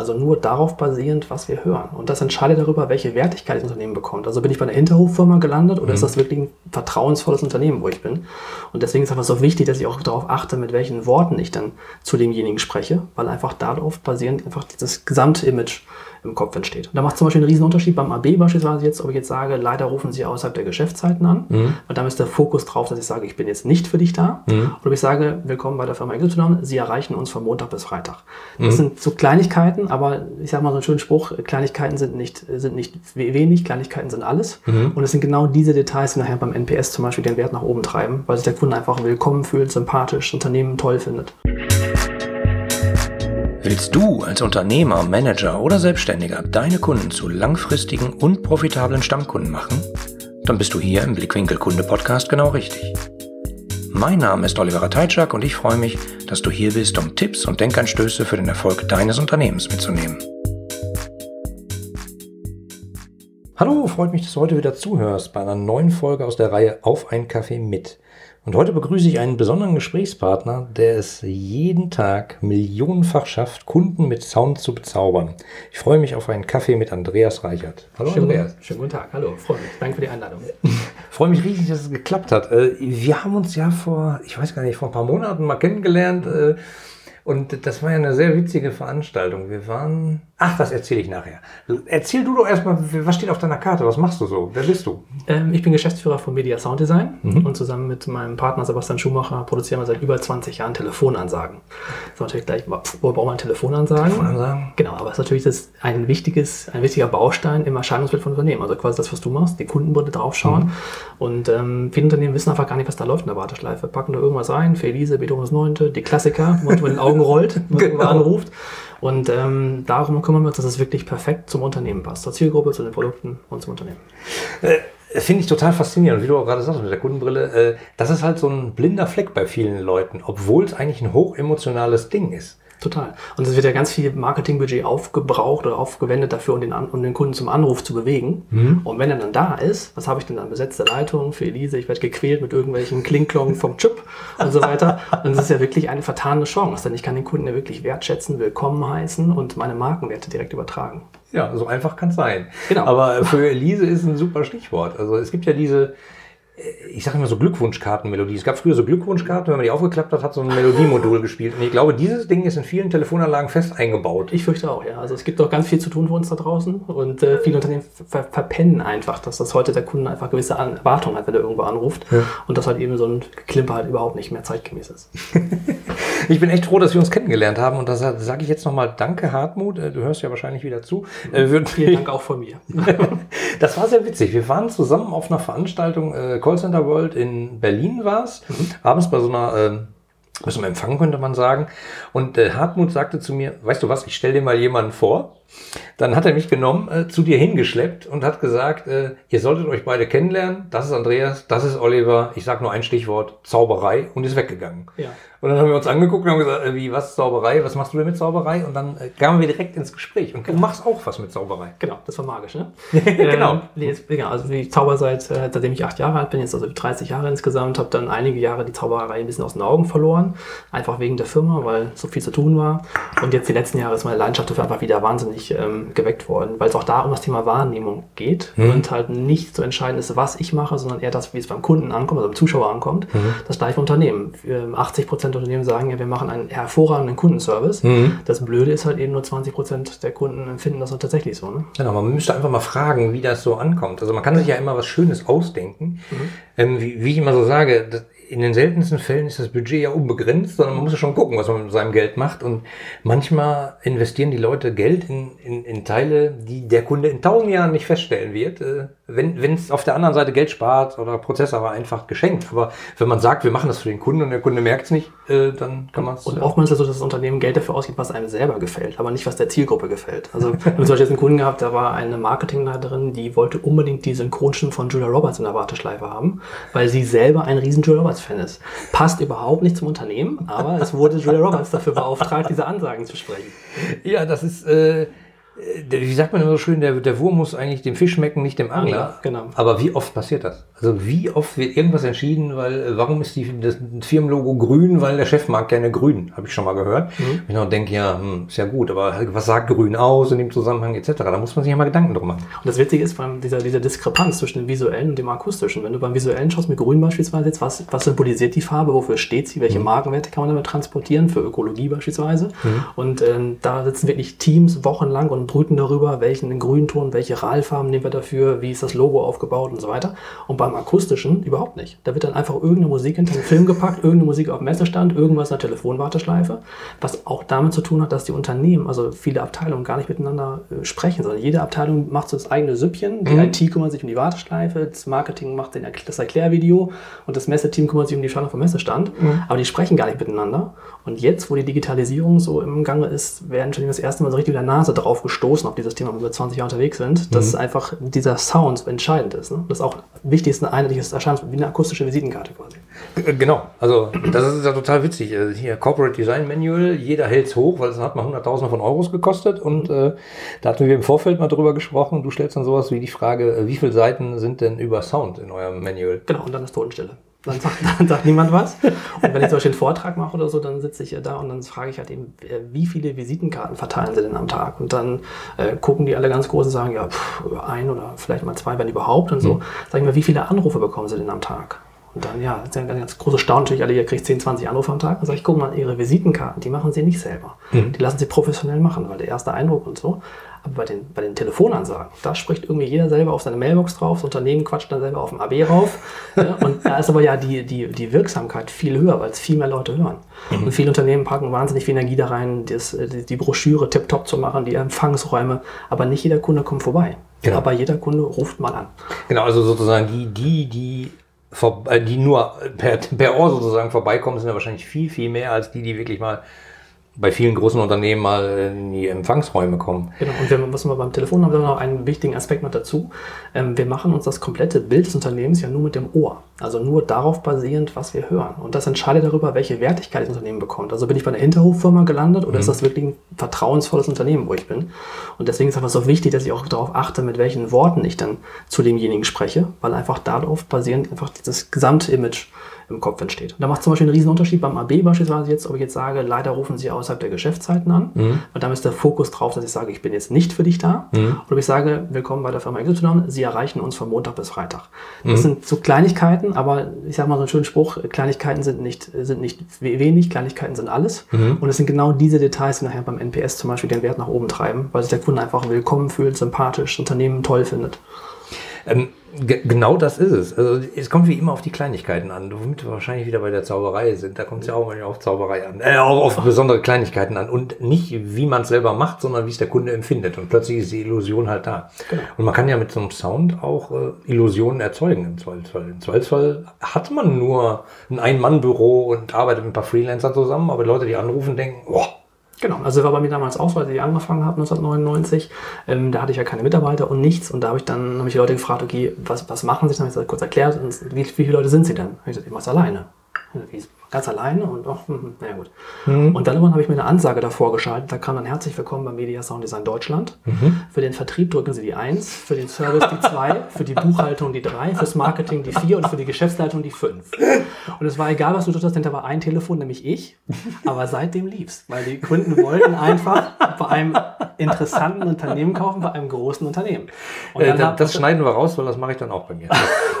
Also nur darauf basierend, was wir hören. Und das entscheidet darüber, welche Wertigkeit das Unternehmen bekommt. Also bin ich bei einer Hinterhoffirma gelandet oder mhm. ist das wirklich ein vertrauensvolles Unternehmen, wo ich bin? Und deswegen ist einfach so wichtig, dass ich auch darauf achte, mit welchen Worten ich dann zu demjenigen spreche, weil einfach darauf basierend einfach dieses gesamte Image im Kopf entsteht. Und da macht zum Beispiel einen riesen Unterschied beim AB beispielsweise jetzt, ob ich jetzt sage, leider rufen Sie außerhalb der Geschäftszeiten an. Mhm. Und dann ist der Fokus drauf, dass ich sage, ich bin jetzt nicht für dich da. Mhm. Oder ob ich sage, willkommen bei der Firma XY, Sie erreichen uns von Montag bis Freitag. Das mhm. sind so Kleinigkeiten, aber ich sage mal so einen schönen Spruch, Kleinigkeiten sind nicht, sind nicht wenig, Kleinigkeiten sind alles. Mhm. Und es sind genau diese Details, die nachher beim NPS zum Beispiel den Wert nach oben treiben, weil sich der Kunde einfach willkommen fühlt, sympathisch, Unternehmen toll findet. Willst du als Unternehmer, Manager oder Selbstständiger deine Kunden zu langfristigen und profitablen Stammkunden machen? Dann bist du hier im Blickwinkel Kunde Podcast genau richtig. Mein Name ist Oliver Teitschak und ich freue mich, dass du hier bist, um Tipps und Denkanstöße für den Erfolg deines Unternehmens mitzunehmen. Hallo, freut mich, dass du heute wieder zuhörst bei einer neuen Folge aus der Reihe Auf ein Kaffee mit. Und heute begrüße ich einen besonderen Gesprächspartner, der es jeden Tag millionenfach schafft, Kunden mit Sound zu bezaubern. Ich freue mich auf einen Kaffee mit Andreas Reichert. Hallo schönen, Andreas. Schönen guten Tag. Hallo, freue mich. Danke für die Einladung. freue mich riesig, dass es geklappt hat. Äh, wir haben uns ja vor, ich weiß gar nicht, vor ein paar Monaten mal kennengelernt. Äh, und das war ja eine sehr witzige Veranstaltung. Wir waren. Ach, das erzähle ich nachher. Erzähl du doch erstmal, was steht auf deiner Karte? Was machst du so? Wer bist du? Ähm, ich bin Geschäftsführer von Media Sound Design mhm. und zusammen mit meinem Partner Sebastian Schumacher produzieren wir seit über 20 Jahren Telefonansagen. Das ist natürlich gleich, wo braucht man Telefonansagen? Telefonansagen? Genau, aber es ist natürlich das ein wichtiges, ein wichtiger Baustein im Erscheinungsbild von Unternehmen. Also quasi das, was du machst, die Kundenbrille draufschauen. Mhm. Und ähm, viele Unternehmen wissen einfach gar nicht, was da läuft in der Warteschleife. Packen da irgendwas rein, für Elise, Beethoven das Neunte, die Klassiker, wo man den Augen rollt, wenn genau. man anruft. Und ähm, darum kümmern wir uns, dass es wirklich perfekt zum Unternehmen passt, zur Zielgruppe, zu den Produkten und zum Unternehmen. Äh, Finde ich total faszinierend, wie du auch gerade sagst mit der Kundenbrille. Äh, das ist halt so ein blinder Fleck bei vielen Leuten, obwohl es eigentlich ein hochemotionales Ding ist. Total. Und es wird ja ganz viel Marketingbudget aufgebraucht oder aufgewendet dafür, um den, um den Kunden zum Anruf zu bewegen. Mhm. Und wenn er dann da ist, was habe ich denn dann? Besetzte Leitung für Elise, ich werde gequält mit irgendwelchen Klinklongen vom Chip und so weiter. Und es ist ja wirklich eine vertane Chance, denn ich kann den Kunden ja wirklich wertschätzen, willkommen heißen und meine Markenwerte direkt übertragen. Ja, so einfach kann es sein. Genau. Aber für Elise ist ein super Stichwort. Also es gibt ja diese ich sage immer so Glückwunschkartenmelodie. Es gab früher so Glückwunschkarten, wenn man die aufgeklappt hat, hat so ein Melodiemodul gespielt. Und ich glaube, dieses Ding ist in vielen Telefonanlagen fest eingebaut. Ich fürchte auch, ja. Also es gibt doch ganz viel zu tun für uns da draußen und äh, viele Unternehmen ver verpennen einfach, dass das heute der Kunde einfach gewisse Erwartungen hat, wenn er irgendwo anruft ja. und dass halt eben so ein Klimper halt überhaupt nicht mehr zeitgemäß ist. ich bin echt froh, dass wir uns kennengelernt haben und da sage ich jetzt nochmal Danke, Hartmut. Äh, du hörst ja wahrscheinlich wieder zu. Äh, Vielen Dank auch von mir. das war sehr witzig. Wir waren zusammen auf einer Veranstaltung äh, Callcenter World in Berlin war es, mhm. abends bei so einer äh, bei so einem Empfang könnte man sagen. Und äh, Hartmut sagte zu mir, weißt du was, ich stelle dir mal jemanden vor. Dann hat er mich genommen, äh, zu dir hingeschleppt und hat gesagt, äh, ihr solltet euch beide kennenlernen. Das ist Andreas, das ist Oliver. Ich sage nur ein Stichwort, Zauberei und ist weggegangen. Ja. Und dann haben wir uns angeguckt und haben gesagt, äh, wie, was Zauberei? Was machst du denn mit Zauberei? Und dann äh, kamen wir direkt ins Gespräch. Und du machst auch was mit Zauberei. Genau, das war magisch, ne? genau. Ähm, jetzt, genau. Also ich zauber seit, äh, seitdem ich acht Jahre alt bin, jetzt also 30 Jahre insgesamt, habe dann einige Jahre die Zauberei ein bisschen aus den Augen verloren. Einfach wegen der Firma, weil so viel zu tun war. Und jetzt die letzten Jahre ist meine Leidenschaft dafür einfach wieder wahnsinnig ähm, geweckt worden, weil es auch da um das Thema Wahrnehmung geht mhm. und halt nicht so entscheidend ist, was ich mache, sondern eher das, wie es beim Kunden ankommt, also beim Zuschauer ankommt. Mhm. Das gleiche Unternehmen. 80 Prozent der Unternehmen sagen ja, wir machen einen hervorragenden Kundenservice. Mhm. Das Blöde ist halt eben nur 20 Prozent der Kunden empfinden das tatsächlich so. Ne? Genau, man müsste einfach mal fragen, wie das so ankommt. Also man kann sich ja immer was Schönes ausdenken. Mhm. Ähm, wie, wie, ich immer so sage, das, in den seltensten Fällen ist das Budget ja unbegrenzt, sondern man muss ja schon gucken, was man mit seinem Geld macht. Und manchmal investieren die Leute Geld in, in, in Teile, die der Kunde in tausend Jahren nicht feststellen wird. Äh, wenn es auf der anderen Seite Geld spart oder Prozess aber einfach geschenkt. Aber wenn man sagt, wir machen das für den Kunden und der Kunde merkt es nicht, äh, dann kann man es. Und oftmals ist es so, dass das Unternehmen Geld dafür ausgibt, was einem selber gefällt, aber nicht, was der Zielgruppe gefällt. Also wir haben zum Beispiel jetzt einen Kunden gehabt, da war eine Marketingleiterin, die wollte unbedingt die Synchronstimme von Julia Roberts in der Warteschleife haben, weil sie selber ein riesen Julia Roberts Roberts-Fan ist. Passt überhaupt nicht zum Unternehmen, aber es wurde Julia Roberts dafür beauftragt, diese Ansagen zu sprechen. Ja, das ist. Äh wie sagt man immer so schön, der, der Wurm muss eigentlich dem Fisch schmecken, nicht dem Angler. Ja, genau. Aber wie oft passiert das? Also wie oft wird irgendwas entschieden, weil äh, warum ist die, das Firmenlogo grün, weil der Chef mag gerne grün, habe ich schon mal gehört. Mhm. Ich noch denke, ja, hm, ist ja gut, aber was sagt grün aus in dem Zusammenhang etc. Da muss man sich ja mal Gedanken drum machen. Und das Witzige ist beim dieser, dieser Diskrepanz zwischen dem visuellen und dem akustischen. Wenn du beim visuellen schaust mit grün beispielsweise jetzt, was, was symbolisiert die Farbe, wofür steht sie, welche mhm. Markenwerte kann man damit transportieren, für Ökologie beispielsweise. Mhm. Und ähm, da sitzen wirklich Teams wochenlang und brüten darüber, welchen Grünton, welche Ralfarben nehmen wir dafür, wie ist das Logo aufgebaut und so weiter. Und beim akustischen überhaupt nicht. Da wird dann einfach irgendeine Musik hinter den Film gepackt, irgendeine Musik auf dem Messestand, irgendwas in der Telefonwarteschleife, was auch damit zu tun hat, dass die Unternehmen, also viele Abteilungen gar nicht miteinander äh, sprechen, sondern jede Abteilung macht so das eigene Süppchen. Die mhm. IT kümmert sich um die Warteschleife, das Marketing macht den, das Erklärvideo und das Messeteam kümmert sich um die Schaltung vom Messestand. Mhm. Aber die sprechen gar nicht miteinander. Und jetzt, wo die Digitalisierung so im Gange ist, werden schon das erste Mal so richtig mit der Nase drauf gestoßen auf dieses Thema, wo wir 20 Jahre unterwegs sind, dass mhm. einfach dieser Sound entscheidend ist. Ne? Das ist auch wichtig ist, ein einheitliches Erscheinungsbild, wie eine akustische Visitenkarte quasi. Äh, genau, also das ist ja total witzig. Äh, hier Corporate Design Manual, jeder hält es hoch, weil es hat mal Hunderttausende von Euros gekostet und mhm. äh, da hatten wir im Vorfeld mal drüber gesprochen. Du stellst dann sowas wie die Frage, äh, wie viele Seiten sind denn über Sound in eurem Manual? Genau, und dann ist Totenstille. Dann sagt, dann sagt niemand was. Und wenn ich zum Beispiel einen Vortrag mache oder so, dann sitze ich da und dann frage ich halt eben, äh, wie viele Visitenkarten verteilen sie denn am Tag? Und dann äh, gucken die alle ganz groß und sagen, ja, pff, ein oder vielleicht mal zwei, wenn überhaupt. Und so. Mhm. Sag ich mal, wie viele Anrufe bekommen sie denn am Tag? Und dann, ja, das ist ja ein ganz großes Staunen natürlich, alle, ihr kriegt 10, 20 Anrufe am Tag. Dann sage ich, guck mal, ihre Visitenkarten, die machen sie nicht selber. Mhm. Die lassen sie professionell machen, weil der erste Eindruck und so. Aber bei den, bei den Telefonansagen, da spricht irgendwie jeder selber auf seine Mailbox drauf, das Unternehmen quatscht dann selber auf dem AB rauf. ja, und da ist aber ja die, die, die Wirksamkeit viel höher, weil es viel mehr Leute hören. Mhm. Und viele Unternehmen packen wahnsinnig viel Energie da rein, das, die, die Broschüre tiptop zu machen, die Empfangsräume, aber nicht jeder Kunde kommt vorbei. Genau. Aber jeder Kunde ruft mal an. Genau, also sozusagen die, die, die die nur per, per Ohr sozusagen vorbeikommen, sind ja wahrscheinlich viel, viel mehr als die, die wirklich mal bei vielen großen Unternehmen mal in die Empfangsräume kommen. Genau, und wir, was wir beim Telefon haben, wir noch einen wichtigen Aspekt noch dazu. Ähm, wir machen uns das komplette Bild des Unternehmens ja nur mit dem Ohr. Also nur darauf basierend, was wir hören. Und das entscheidet darüber, welche Wertigkeit das Unternehmen bekommt. Also bin ich bei einer Hinterhoffirma gelandet oder mhm. ist das wirklich ein vertrauensvolles Unternehmen, wo ich bin? Und deswegen ist es einfach so wichtig, dass ich auch darauf achte, mit welchen Worten ich dann zu demjenigen spreche, weil einfach darauf basierend einfach dieses gesamte Image im Kopf entsteht. Da macht zum Beispiel einen riesen Unterschied beim AB beispielsweise jetzt, ob ich jetzt sage, leider rufen Sie außerhalb der Geschäftszeiten an. Mhm. Und damit ist der Fokus drauf, dass ich sage, ich bin jetzt nicht für dich da. Mhm. Oder ob ich sage, willkommen bei der Firma XY, Sie erreichen uns von Montag bis Freitag. Das mhm. sind so Kleinigkeiten, aber ich sage mal so einen schönen Spruch, Kleinigkeiten sind nicht, sind nicht wenig, Kleinigkeiten sind alles. Mhm. Und es sind genau diese Details, die nachher beim NPS zum Beispiel den Wert nach oben treiben, weil sich der Kunde einfach willkommen fühlt, sympathisch, das Unternehmen toll findet. Ähm, genau das ist es. Also es kommt wie immer auf die Kleinigkeiten an, womit wir wahrscheinlich wieder bei der Zauberei sind. Da kommt es ja auch mal auf Zauberei an, äh, auf, auf besondere Kleinigkeiten an und nicht wie man es selber macht, sondern wie es der Kunde empfindet. Und plötzlich ist die Illusion halt da. Genau. Und man kann ja mit so einem Sound auch äh, Illusionen erzeugen im Zweifelsfall. Im Zweifelsfall hat man nur ein Ein-Mann-Büro und arbeitet mit ein paar Freelancern zusammen, aber Leute, die anrufen, denken, boah, Genau, also war bei mir damals auch so, als ich angefangen habe, 1999. Ähm, da hatte ich ja keine Mitarbeiter und nichts. Und da habe ich dann hab ich die Leute gefragt, okay, was, was machen sie? Dann habe ich das kurz erklärt. Und wie, wie viele Leute sind sie denn? Ich gesagt, ich mache es alleine. Wie, ganz alleine und ach, hm, hm, naja gut. Mhm. Und dann irgendwann habe ich mir eine Ansage davor geschaltet. Da kam dann herzlich willkommen beim Media Sound Design Deutschland. Mhm. Für den Vertrieb drücken Sie die 1, für den Service die 2, für die Buchhaltung die 3, fürs Marketing die 4 und für die Geschäftsleitung die 5. Und es war egal, was du tust, denn da war ein Telefon, nämlich ich. Aber seitdem lief's, weil die Kunden wollten einfach bei einem interessanten Unternehmen kaufen, bei einem großen Unternehmen. Äh, das, das schneiden wir raus, weil das mache ich dann auch bei mir.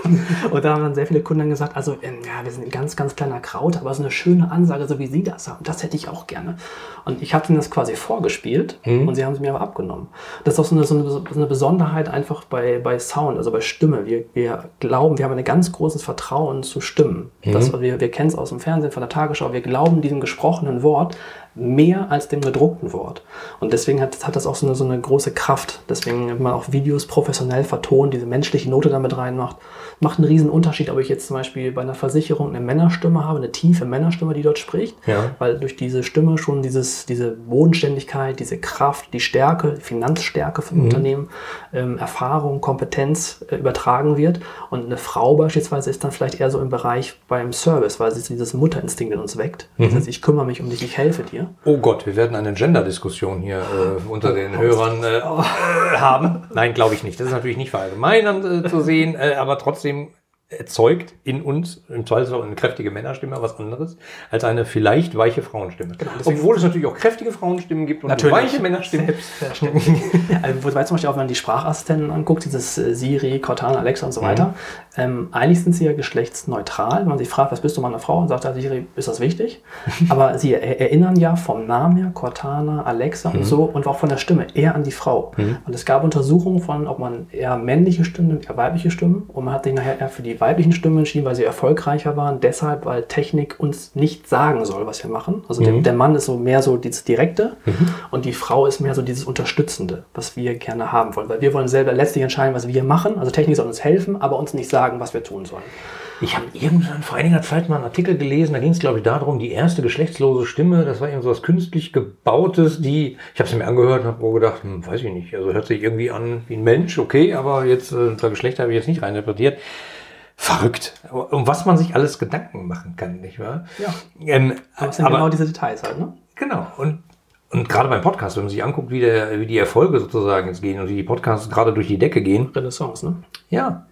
und da haben dann sehr viele Kunden gesagt, also ja, wir sind ein ganz, ganz kleiner Kraut, aber so eine schöne Ansage, so wie Sie das haben, das hätte ich auch gerne. Und ich habe Ihnen das quasi vorgespielt mhm. und Sie haben es mir aber abgenommen. Das ist auch so eine, so eine, so eine Besonderheit einfach bei, bei Sound, also bei Stimme. Wir, wir glauben, wir haben ein ganz großes Vertrauen zu Stimmen. Mhm. Das, wir wir kennen es aus dem Fernsehen, von der Tagesschau. Wir glauben diesem gesprochenen Wort mehr als dem gedruckten Wort. Und deswegen hat, hat das auch so eine, so eine große Kraft. Deswegen, wenn man auch Videos professionell vertont, diese menschliche Note damit reinmacht, macht einen riesen Unterschied, ob ich jetzt zum Beispiel bei einer Versicherung eine Männerstimme habe, eine tiefe Männerstimme, die dort spricht, ja. weil durch diese Stimme schon dieses, diese Bodenständigkeit, diese Kraft, die Stärke, die Finanzstärke vom mhm. Unternehmen, ähm, Erfahrung, Kompetenz äh, übertragen wird. Und eine Frau beispielsweise ist dann vielleicht eher so im Bereich beim Service, weil sie dieses Mutterinstinkt in uns weckt. Mhm. Das heißt, ich kümmere mich um dich, ich helfe dir. Mir. Oh Gott, wir werden eine Gender-Diskussion hier äh, unter den Hörern äh, haben. Nein, glaube ich nicht. Das ist natürlich nicht verallgemeinern äh, zu sehen, äh, aber trotzdem erzeugt in uns im Zweifelsfall eine kräftige Männerstimme was anderes als eine vielleicht weiche Frauenstimme. Genau, Obwohl es natürlich auch kräftige Frauenstimmen gibt und Natürlich. weiche Männerstimmen. Selbstverständlich. also, wobei zum Beispiel auch, wenn man die Sprachassistenten anguckt, dieses äh, Siri, Cortana, Alexa und so weiter, ähm, eigentlich sind sie ja geschlechtsneutral. Wenn man sich fragt, was bist du, Mann oder Frau, und sagt ja, Siri, ist das wichtig? Aber sie er erinnern ja vom Namen her, Cortana, Alexa und so, und auch von der Stimme eher an die Frau. Und es gab Untersuchungen von, ob man eher männliche Stimmen, eher weibliche Stimmen, und man hat sich nachher eher für die weiblichen Stimmen entschieden, weil sie erfolgreicher waren, deshalb, weil Technik uns nicht sagen soll, was wir machen. Also der, der Mann ist so mehr so dieses Direkte und die Frau ist mehr so dieses Unterstützende, was wir gerne haben wollen. Weil wir wollen selber letztlich entscheiden, was wir machen. Also Technik soll uns helfen, aber uns nicht sagen, was wir tun sollen. Ich habe irgendwann vor einiger Zeit mal einen Artikel gelesen, da ging es, glaube ich, darum, die erste geschlechtslose Stimme, das war irgend so was künstlich gebautes, die, ich habe es mir angehört und habe nur gedacht, hm, weiß ich nicht, also hört sich irgendwie an wie ein Mensch, okay, aber jetzt, äh, da Geschlecht habe ich jetzt nicht reininterpretiert. Verrückt. Um was man sich alles Gedanken machen kann, nicht wahr? Ja. Ähm, Aber es sind aber, genau diese Details halt, ne? Genau. Und, und gerade beim Podcast, wenn man sich anguckt, wie, der, wie die Erfolge sozusagen jetzt gehen und wie die Podcasts gerade durch die Decke gehen, Renaissance, ne? ja,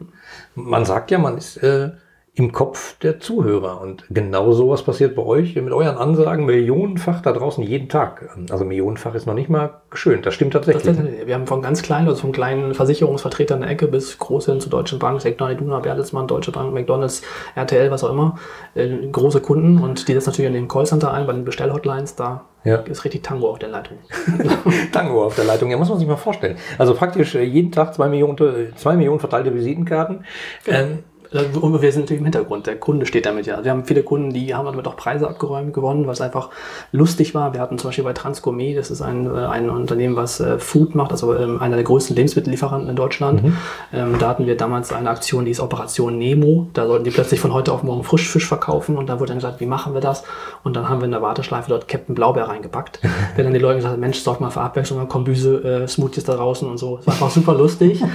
man sagt ja, man ist äh, im Kopf der Zuhörer. Und genau sowas passiert bei euch mit euren Ansagen millionenfach da draußen jeden Tag. Also millionenfach ist noch nicht mal schön. Das stimmt tatsächlich. das, wir haben von ganz kleinen, also vom kleinen Versicherungsvertreter in der Ecke bis groß hin zu Deutschen Bank, Sektor Iduna, Bertelsmann, Deutsche Bank, McDonalds, RTL, was auch immer, äh, große Kunden und die setzen natürlich in den Callcenter ein, bei den Bestellhotlines, da Ja. ist richtig Tango auf der Leitung. Tango auf der Leitung. Ja, muss man sich mal vorstellen. Also praktisch äh, jeden Tag zwei Millionen, äh, zwei Millionen verteilte Visitenkarten. Ähm, Äh, Und wir sind natürlich im Hintergrund. Der Kunde steht damit ja. Wir haben viele Kunden, die haben damit auch Preise abgeräumt gewonnen, was einfach lustig war. Wir hatten zum Beispiel bei Transgourmet, das ist ein, äh, ein Unternehmen, was äh, Food macht, also ähm, einer der größten Lebensmittellieferanten in Deutschland. Ähm, da hatten wir damals eine Aktion, die ist Operation Nemo. Da sollten die plötzlich von heute auf morgen Frischfisch verkaufen und da wurde dann gesagt, wie machen wir das? Und dann haben wir in der Warteschleife dort Captain Blaubeer reingepackt. wir dann die Leute gesagt, Mensch, sorgt mal für Abwechslung, dann Kombüse, äh, Smoothies da draußen und so. Es war einfach super lustig.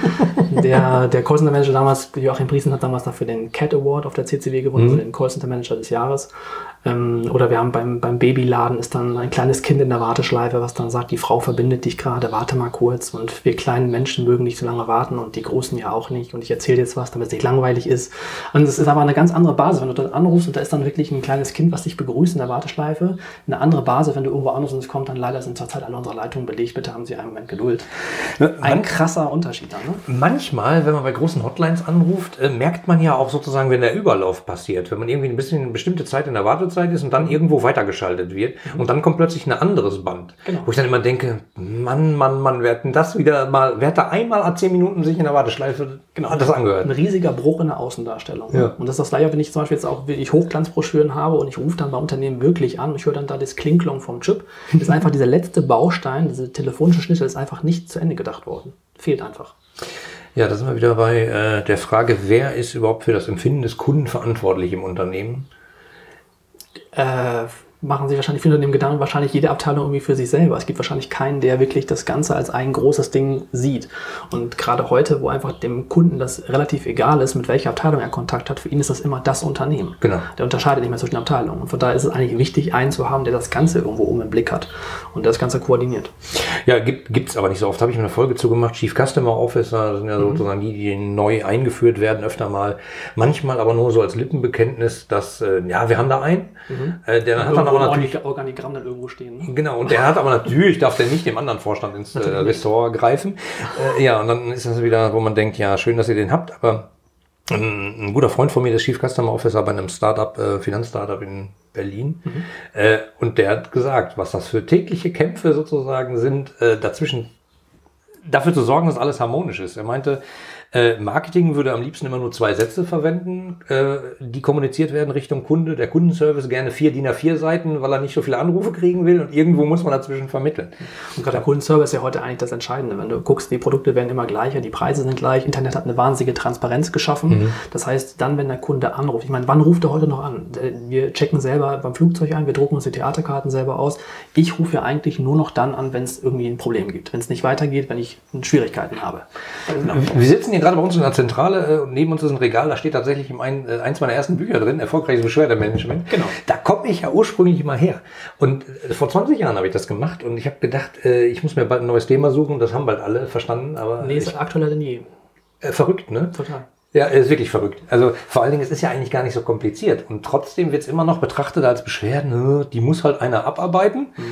Der, der Callcenter Manager damals, Joachim Priesen, hat damals dafür den Cat Award auf der CCW gewonnen, also den Callcenter Manager des Jahres. Ähm, oder wir haben beim, beim Babyladen ist dann ein kleines Kind in der Warteschleife, was dann sagt, die Frau verbindet dich gerade, warte mal kurz. Und wir kleinen Menschen mögen nicht so lange warten und die Großen ja auch nicht. Und ich erzähle jetzt was, damit es nicht langweilig ist. Und es ist aber eine ganz andere Basis, wenn du dort anrufst und da ist dann wirklich ein kleines Kind, was dich begrüßt in der Warteschleife. Eine andere Basis, wenn du irgendwo anrufst und es kommt dann leider sind zurzeit alle unsere Leitungen belegt. Bitte haben Sie einen Moment Geduld. Ein krasser Unterschied da, ne? Manchmal, wenn man bei großen Hotlines anruft, äh, merkt man ja auch sozusagen, wenn der Überlauf passiert. Wenn man irgendwie ein bisschen eine bestimmte Zeit in der Wartezeit ist und dann irgendwo weitergeschaltet wird und dann kommt plötzlich ein anderes Band. Genau. Wo ich dann immer denke, Mann, Mann, Mann, wer hat denn das wieder mal, wer hat da einmal a 10 Minuten sich in der Warteschleife genau das ein angehört? riesiger Bruch in der Außendarstellung. Ja. Und das ist das gleiche, wenn ich zum Beispiel jetzt auch wirklich Hochglanzbroschüren habe und ich rufe dann bei Unternehmen wirklich an und ich höre dann da das Klinklong vom Chip, ist einfach dieser letzte Baustein, diese telefonische Schnitte ist einfach nicht zu Ende gedacht worden. Fehlt einfach. Ja, da sind wir wieder bei äh, der Frage, wer ist überhaupt für das Empfinden des Kunden verantwortlich im Unternehmen? Äh, machen sich wahrscheinlich viele Unternehmen Gedanken, wahrscheinlich jede Abteilung irgendwie für sich selber. Es gibt wahrscheinlich keinen, der wirklich das Ganze als ein großes Ding sieht. Und gerade heute, wo einfach dem Kunden das relativ egal ist, mit welcher Abteilung er Kontakt hat, für ihn ist das immer das Unternehmen. Genau. Der unterscheidet nicht mehr zwischen Abteilungen. Und von daher ist es eigentlich wichtig, einen zu haben, der das Ganze irgendwo oben im Blick hat und der das Ganze koordiniert. Ja, gibt gibt's aber nicht so oft. Habe ich mir eine Folge zugemacht. Chief Customer Officer das sind Mhm. ja sozusagen die, die neu eingeführt werden, öfter mal. Manchmal aber nur so als Lippenbekenntnis, dass, äh, ja, wir haben da einen. Äh, der hat dann aber natürlich Organi- Organigramm dann irgendwo stehen. Ne? Genau, und der hat aber natürlich, darf der nicht dem anderen Vorstand ins äh, Ressort greifen. Äh, ja, und dann ist das wieder, wo man denkt, ja, schön, dass ihr den habt, aber ein, ein guter Freund von mir, der Chief Customer Officer bei einem Startup, äh, Finanzstartup in Berlin. Äh, und der hat gesagt, was das für tägliche Kämpfe sozusagen sind, äh, dazwischen dafür zu sorgen, dass alles harmonisch ist. Er meinte, äh, Marketing würde am liebsten immer nur zwei Sätze verwenden, äh, die kommuniziert werden Richtung Kunde. Der Kundenservice gerne vier DIN A4 Seiten, weil er nicht so viele Anrufe kriegen will und irgendwo muss man dazwischen vermitteln. Und gerade der Kundenservice ist ja heute eigentlich das Entscheidende. Wenn du guckst, die Produkte werden immer gleicher, die Preise sind gleich, Internet hat eine wahnsinnige Transparenz geschaffen. Das heißt, dann, wenn der Kunde anruft, ich meine, wann ruft er heute noch an? Äh, Wir checken selber beim Flugzeug ein, wir drucken uns die Theaterkarten selber aus. Ich rufe ja eigentlich nur noch dann an, wenn es irgendwie ein Problem gibt. Wenn es nicht weitergeht, wenn ich ich Schwierigkeiten habe. Genau. Wir sitzen hier gerade bei uns in der Zentrale und neben uns ist ein Regal, da steht tatsächlich ein, eins meiner ersten Bücher drin, erfolgreiches Beschwerdemanagement. Genau. Da komme ich ja ursprünglich mal her. Und vor 20 Jahren habe ich das gemacht und ich habe gedacht, ich muss mir bald ein neues Thema suchen. Das haben bald alle verstanden. Aber nee, ist aktueller denn je. verrückt, ne? Total. Ja, ist wirklich verrückt. Also vor allen Dingen, es ist ja eigentlich gar nicht so kompliziert. Und trotzdem wird es immer noch betrachtet als Beschwerden, die muss halt einer abarbeiten. Mhm.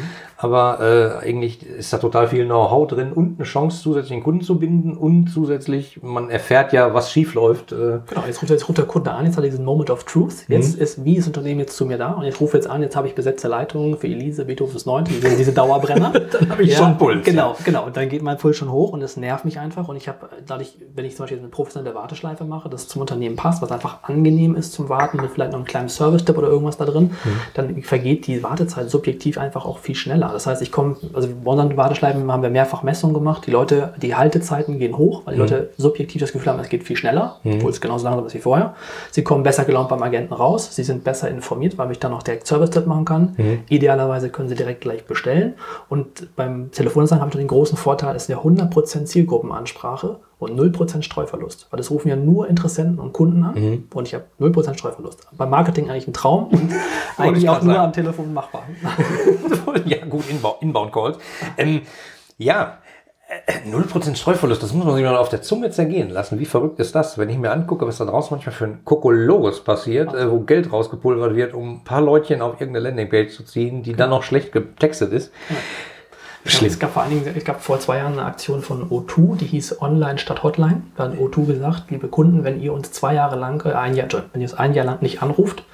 Aber äh, eigentlich ist da total viel Know-how drin und eine Chance, zusätzlich den Kunden zu binden und zusätzlich, man erfährt ja, was schief läuft. Äh. Genau, jetzt ruft, jetzt ruft der Kunde an, jetzt hat er diesen Moment of Truth. Jetzt mhm. ist, wie ist das Unternehmen jetzt zu mir da? Und ich rufe jetzt an, jetzt habe ich besetzte Leitungen für Elise, Beethovens 9, diese, diese Dauerbrenner. dann habe ich ja, schon Puls. Genau, genau. Und dann geht mein Puls schon hoch und es nervt mich einfach. Und ich habe dadurch, wenn ich zum Beispiel eine professionelle Warteschleife mache, das zum Unternehmen passt, was einfach angenehm ist zum Warten, mit vielleicht noch einem kleinen Service-Tipp oder irgendwas da drin, mhm. dann vergeht die Wartezeit subjektiv einfach auch viel schneller. Das heißt, ich komme also bei unseren Warteschleifen haben wir mehrfach Messungen gemacht. Die Leute, die Haltezeiten gehen hoch, weil die mhm. Leute subjektiv das Gefühl haben, es geht viel schneller, mhm. obwohl es genauso langsam ist wie vorher. Sie kommen besser gelaunt beim Agenten raus. Sie sind besser informiert, weil ich dann auch direkt Service-Tipp machen kann. Mhm. Idealerweise können sie direkt gleich bestellen. Und beim Telefonansagen habe ich den großen Vorteil, es ist eine 100% Zielgruppenansprache und 0% Streuverlust. Weil das rufen ja nur Interessenten und Kunden an mhm. und ich habe 0% Streuverlust. Beim Marketing eigentlich ein Traum und eigentlich auch nur sagen. am Telefon machbar. ja, gut, Inbound Calls. Ähm, ja, 0% äh, Streuverlust, das muss man sich mal auf der Zunge zergehen lassen. Wie verrückt ist das, wenn ich mir angucke, was da draußen manchmal für ein Kokolores passiert, äh, wo Geld rausgepulvert wird, um ein paar Leutchen auf irgendeine Landingpage zu ziehen, die genau. dann noch schlecht getextet ist. Ja. Schlimm. Es gab vor allen Dingen, es gab vor zwei Jahren eine Aktion von O2, die hieß Online statt Hotline. Da hat O2 gesagt, liebe Kunden, wenn ihr uns zwei Jahre lang, äh, ein Jahr, wenn ihr uns ein Jahr lang nicht anruft,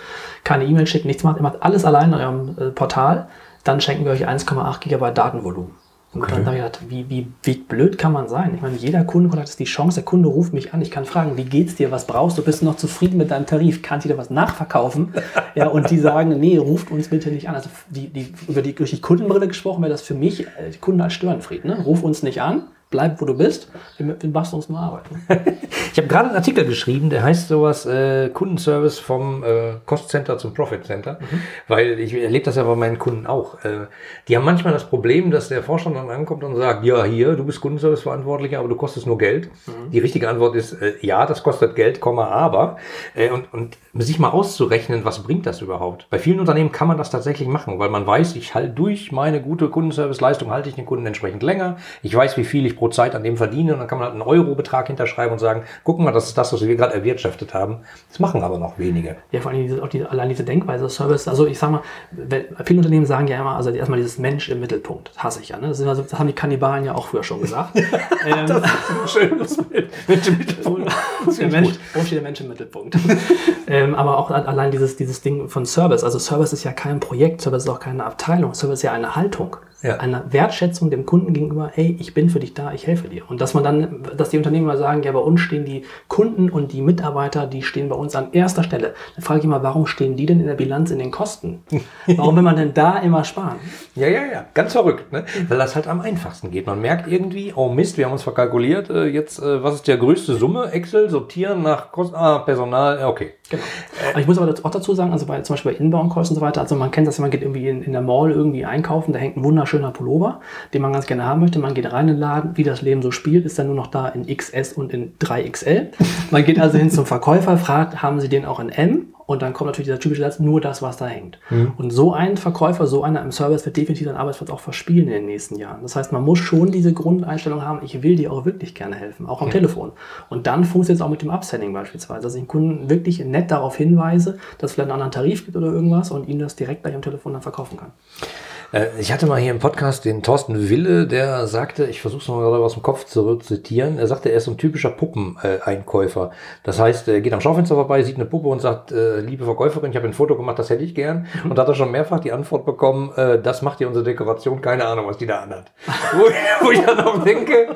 keine E-Mail schickt, nichts macht, ihr macht alles allein in eurem äh, Portal, dann schenken wir euch 1,8 Gigabyte Datenvolumen. Und okay. dann habe ich gedacht, wie, wie, wie blöd kann man sein? Ich meine, jeder Kundenkontakt ist die Chance, der Kunde ruft mich an, ich kann fragen, wie geht's dir, was brauchst du, bist du noch zufrieden mit deinem Tarif, kannst du dir was nachverkaufen? ja, und die sagen, nee, ruft uns bitte nicht an. Also die, die, über die, durch die Kundenbrille gesprochen wäre das für mich, äh, die Kunden als Störenfried. Ne? Ruf uns nicht an, bleib, wo du bist, wir, wir machst uns nur Arbeit. ich habe gerade einen Artikel geschrieben, der heißt sowas äh, Kundenservice vom äh, Cost Center zum Profit Center, mhm. weil ich erlebe das ja bei meinen Kunden auch. Äh, die haben manchmal das Problem, dass der Vorstand dann ankommt und sagt, ja, hier, du bist Kundenservice-Verantwortlicher, aber du kostest nur Geld. Mhm. Die richtige Antwort ist, äh, ja, das kostet Geld, aber. Äh, und, und sich mal auszurechnen, was bringt das überhaupt? Bei vielen Unternehmen kann man das tatsächlich machen, weil man weiß, ich halte durch meine gute Kundenservice-Leistung, halte ich den Kunden entsprechend länger. Ich weiß, wie viel ich pro Zeit an dem verdiene und dann kann man halt einen Eurobetrag hinterschreiben und sagen, guck mal, das ist das, was wir gerade erwirtschaftet haben. Das machen aber noch wenige. Ja, vor allem diese, auch die, allein diese Denkweise, Service, also ich sag mal, wenn, viele Unternehmen sagen ja immer, also erstmal dieses Mensch im Mittelpunkt, das hasse ich ja, ne? das, also, das haben die Kannibalen ja auch früher schon gesagt. ähm, das ist ein schönes Bild. Mensch im Mittelpunkt. der Mensch, warum steht der Mensch im Mittelpunkt? ähm, aber auch allein dieses, dieses Ding von Service, also Service ist ja kein Projekt, Service ist auch keine Abteilung, Service ist ja eine Haltung ja. einer Wertschätzung dem Kunden gegenüber, hey, ich bin für dich da, ich helfe dir. Und dass man dann, dass die Unternehmen mal sagen, ja, bei uns stehen die Kunden und die Mitarbeiter, die stehen bei uns an erster Stelle. Dann frage ich mal, warum stehen die denn in der Bilanz in den Kosten? Warum will man denn da immer sparen? Ja, ja, ja, ganz verrückt, ne? weil das halt am einfachsten geht. Man merkt irgendwie, oh Mist, wir haben uns verkalkuliert, äh, jetzt, äh, was ist der größte Summe? Excel, sortieren nach Kosten, ah, Personal, okay. Genau. Äh, ich muss aber auch dazu sagen, also bei, zum Beispiel bei Inbound-Calls und so weiter, also man kennt das, man geht irgendwie in, in der Mall irgendwie einkaufen, da hängt ein wunderschöner Pullover, den man ganz gerne haben möchte. Man geht rein in den Laden, wie das Leben so spielt, ist dann nur noch da in XS und in 3XL. Man geht also hin zum Verkäufer, fragt, haben Sie den auch in M? Und dann kommt natürlich dieser typische Satz, nur das, was da hängt. Mhm. Und so ein Verkäufer, so einer im Service wird definitiv seinen Arbeitsplatz auch verspielen in den nächsten Jahren. Das heißt, man muss schon diese Grundeinstellung haben, ich will dir auch wirklich gerne helfen, auch am mhm. Telefon. Und dann funktioniert es auch mit dem Upselling beispielsweise, dass ich den Kunden wirklich nett darauf hinweise, dass es vielleicht einen anderen Tarif gibt oder irgendwas und ihnen das direkt gleich am Telefon dann verkaufen kann. Äh, ich hatte mal hier im Podcast den Thorsten Wille, der sagte, ich versuche es mal gerade aus dem Kopf zu zitieren, er sagte, er ist so ein typischer Puppeneinkäufer. Das heißt, er geht am Schaufenster vorbei, sieht eine Puppe und sagt, äh, liebe Verkäuferin, ich habe ein Foto gemacht, das hätte ich gern. Und da hat er schon mehrfach die Antwort bekommen, äh, das macht ihr unsere Dekoration, keine Ahnung, was die da anhat. wo, wo ich dann auch denke,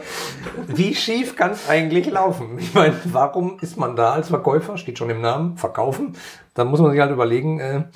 wie schief kann es eigentlich laufen? Ich meine, warum ist man da als Verkäufer? Steht schon im Namen, verkaufen. Dann muss man sich halt überlegen,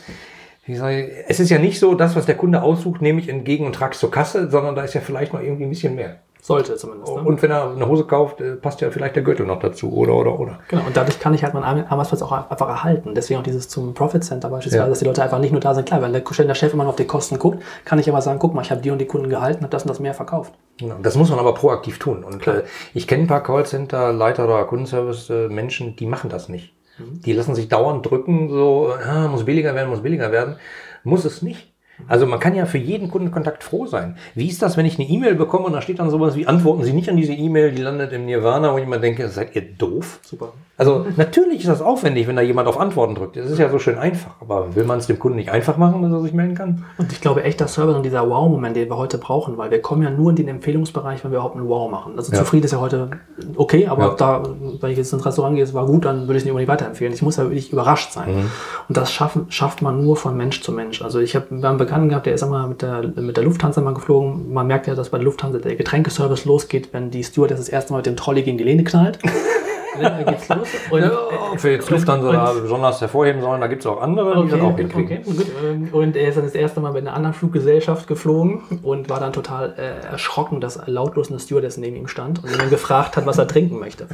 ich, es ist ja nicht so, das, was der Kunde aussucht, nehme ich entgegen und trage zur Kasse, sondern da ist ja vielleicht noch irgendwie ein bisschen mehr. Sollte zumindest. Ne? Und wenn er eine Hose kauft, äh, passt ja vielleicht der Gürtel noch dazu, oder, oder, oder. Genau, und dadurch kann ich halt meinen Arbeitsplatz auch einfach erhalten. Deswegen auch dieses zum Profit Center beispielsweise, ja. dass die Leute einfach nicht nur da sind. Klar, wenn der, der Chef immer noch auf die Kosten guckt, kann ich aber sagen, guck mal, ich habe die und die Kunden gehalten, habe das und das mehr verkauft. Genau, das muss man aber proaktiv tun. Und äh, ich kenne ein paar Callcenter, Leiter oder Kundenservice-Menschen, äh, die machen das nicht. Die lassen sich dauernd drücken, so, ah, muss billiger werden, muss billiger werden. Muss es nicht. Also man kann ja für jeden Kundenkontakt froh sein. Wie ist das, wenn ich eine E-Mail bekomme und da steht dann sowas wie, antworten Sie nicht an diese E-Mail, die landet im Nirvana, wo ich immer denke, seid ihr doof? Super. Also natürlich ist das aufwendig, wenn da jemand auf Antworten drückt. Das ist ja so schön einfach. Aber will man es dem Kunden nicht einfach machen, dass er sich melden kann? Und ich glaube echt, dass Service und dieser Wow-Moment, den wir heute brauchen, weil wir kommen ja nur in den Empfehlungsbereich, wenn wir überhaupt einen Wow machen. Also ja. zufrieden ist ja heute okay, aber ja. da, wenn ich jetzt ins Restaurant gehe, es war gut, dann würde ich es nicht unbedingt weiterempfehlen. Ich muss ja wirklich überrascht sein. Mhm. Und das schaffen, schafft man nur von Mensch zu Mensch. Also ich habe einen Bekannten gehabt, der ist einmal mit der, mit der Lufthansa mal geflogen. Man merkt ja, dass bei der Lufthansa der Getränkeservice losgeht, wenn die Stewardess das erste Mal mit dem Trolley gegen die Lehne knallt. da geht's los. Und, ja, für jetzt Lufthansa da besonders hervorheben sollen, da gibt es auch andere, die okay, das auch hinkriegen. Okay. Ähm, und er ist dann das erste Mal mit einer anderen Fluggesellschaft geflogen und war dann total äh, erschrocken, dass lautlos eine Stewardess neben ihm stand und ihn dann gefragt hat, was er trinken möchte.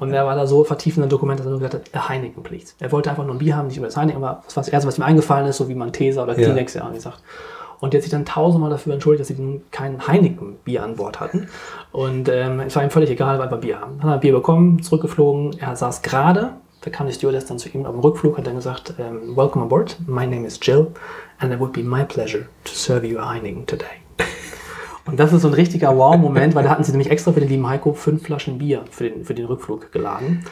Und er war da so vertieft in Dokument, dass er nur gesagt hat, Heineken, please. Er wollte einfach nur ein Bier haben, nicht über das Heineken, aber das war das Erste, was ihm eingefallen ist, so wie man Tesa oder Kleenex ja, ja gesagt. Und der hat sich dann tausendmal dafür entschuldigt, dass sie kein Heineken-Bier an Bord hatten. Und ähm, es war ihm völlig egal, weil wir Bier haben. Hat er Bier bekommen, zurückgeflogen. Er saß gerade. Da kam die Stewardess dann zu ihm auf dem Rückflug, hat dann gesagt, ähm, Welcome aboard, my name is Jill and it would be my pleasure to serve you a Heineken today. Und das ist so ein richtiger Wow-Moment, weil da hatten sie nämlich extra für den lieben Heiko fünf Flaschen Bier für den, für den Rückflug geladen.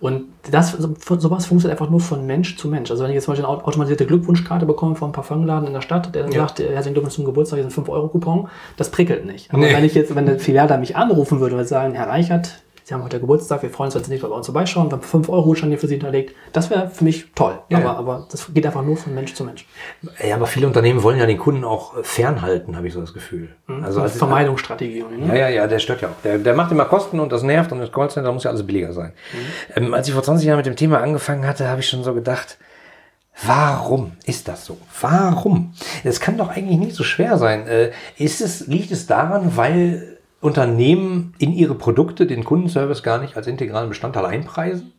Und das, sowas funktioniert einfach nur von Mensch zu Mensch. Also wenn ich jetzt zum Beispiel eine automatisierte Glückwunschkarte bekomme vom Parfumladen in der Stadt, der dann ja. sagt, herzlichen Glückwunsch zum Geburtstag, hier sind 5-Euro-Coupon, das prickelt nicht. Aber nee. wenn ich jetzt, wenn der Filiale mich anrufen würde und sagen, Herr Reichert, Sie haben heute Geburtstag, wir freuen uns, wenn Sie nicht bei uns vorbeischauen, wir haben 5 Euro schon hier für Sie hinterlegt. Das wäre für mich toll. Ja, aber, aber das geht einfach nur von Mensch zu Mensch. Ja, aber viele Unternehmen wollen ja den Kunden auch fernhalten, habe ich so das Gefühl. Mhm. Also als Vermeidungsstrategie. Ne? Ja, ja, ja, der stört ja auch. Der, der macht immer Kosten und das nervt und das Callcenter muss ja alles billiger sein. Mhm. Ähm, als ich vor 20 Jahren mit dem Thema angefangen hatte, habe ich schon so gedacht, Warum ist das so? Warum? Es kann doch eigentlich nicht so schwer sein. Äh, ist es, liegt es daran, weil Unternehmen in ihre Produkte den Kundenservice gar nicht als integralen Bestandteil einpreisen,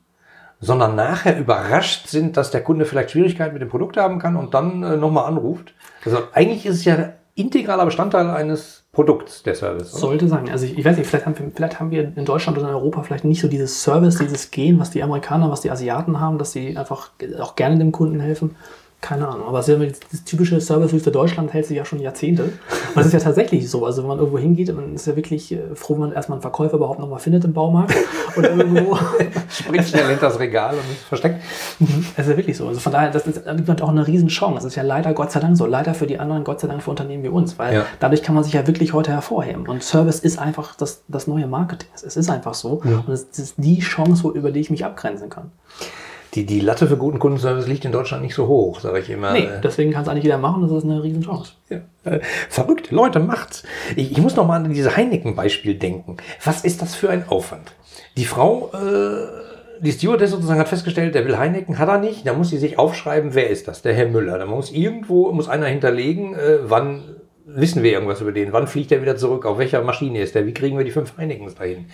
sondern nachher überrascht sind, dass der Kunde vielleicht Schwierigkeiten mit dem Produkt haben kann und dann äh, nochmal anruft. Also eigentlich ist es ja integraler Bestandteil eines Produkts, der Service. Oder? Sollte sein. Also ich, ich, weiß nicht, vielleicht haben, wir, vielleicht haben wir in Deutschland oder in Europa vielleicht nicht so dieses Service, dieses Gen, was die Amerikaner, was die Asiaten haben, dass sie einfach auch gerne dem Kunden helfen. Keine Ahnung, aber das typische Service für Deutschland hält sich ja schon Jahrzehnte. Und es ist ja tatsächlich so. Also wenn man irgendwo hingeht, man ist ja wirklich äh, froh, wenn man erstmal einen Verkäufer überhaupt noch mal findet im Baumarkt. Oder irgendwo. Springt schnell hinter das Regal und versteckt. Mhm. Es ist ja wirklich so. Also von daher, das ist halt auch eine Riesenchance. Das ist ja leider Gott sei Dank so. Leider für die anderen, Gott sei Dank für Unternehmen wie uns. Weil ja. dadurch kann man sich ja wirklich heute hervorheben. Und Service ist einfach das, das neue Marketing. Es ist einfach so. Ja. Und es ist die Chance, über die ich mich abgrenzen kann die, die Latte für guten Kundenservice liegt in Deutschland nicht so hoch, sage ich immer. Nee, deswegen kann es eigentlich jeder machen, das ist eine Riesenchance. Ja. Äh, verrückt, Leute, macht's. Ich, ich muss noch mal an dieses Heineken-Beispiel denken. Was ist das für ein Aufwand? Die Frau, äh, die Stewardess sozusagen hat festgestellt, der will Heineken, hat er nicht. Da muss sie sich aufschreiben, wer ist das? Der Herr Müller. Da muss irgendwo, muss einer hinterlegen, äh, wann wissen wir irgendwas über den? Wann fliegt er wieder zurück? Auf welcher Maschine ist der? Wie kriegen wir die fünf Heinekens dahin?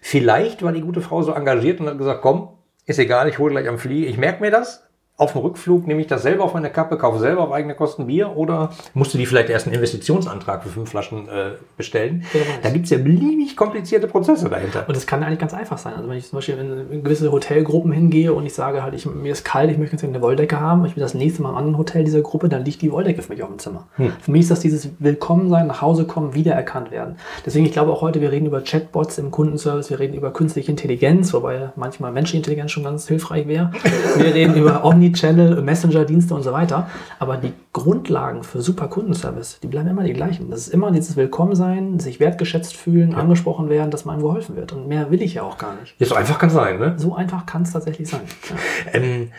Vielleicht war die gute Frau so engagiert und hat gesagt, komm, ist egal, ich hole gleich am Flieger. Ich merke mir das auf dem Rückflug nehme ich das selber auf meine Kappe, kaufe selber auf eigene Kosten Bier oder musst du die vielleicht erst einen Investitionsantrag für fünf Flaschen äh, bestellen? Ja, da gibt es ja beliebig komplizierte Prozesse dahinter. Und das kann eigentlich ganz einfach sein. Also wenn ich zum Beispiel in gewisse Hotelgruppen hingehe und ich sage halt, ich, mir ist kalt, ich möchte jetzt eine Wolldecke haben, ich will das nächste Mal im anderen Hotel dieser Gruppe, dann liegt die Wolldecke für mich auf dem Zimmer. Hm. Für mich ist das dieses Willkommensein, nach Hause kommen, wiedererkannt werden. Deswegen, ich glaube auch heute, wir reden über Chatbots im Kundenservice, wir reden über künstliche Intelligenz, wobei manchmal menschliche Intelligenz schon ganz hilfreich wäre. Wir reden über Omnichannel, Messenger, Messenger-Dienste und so weiter. Aber die Grundlagen für super Kundenservice, die bleiben immer die gleichen. Das ist immer dieses Willkommensein, sich wertgeschätzt fühlen, ja. angesprochen werden, dass man einem geholfen wird. Und mehr will ich ja auch gar nicht. Ja, so einfach kann es sein, ne? So einfach kann es tatsächlich sein. Ja. Ähm,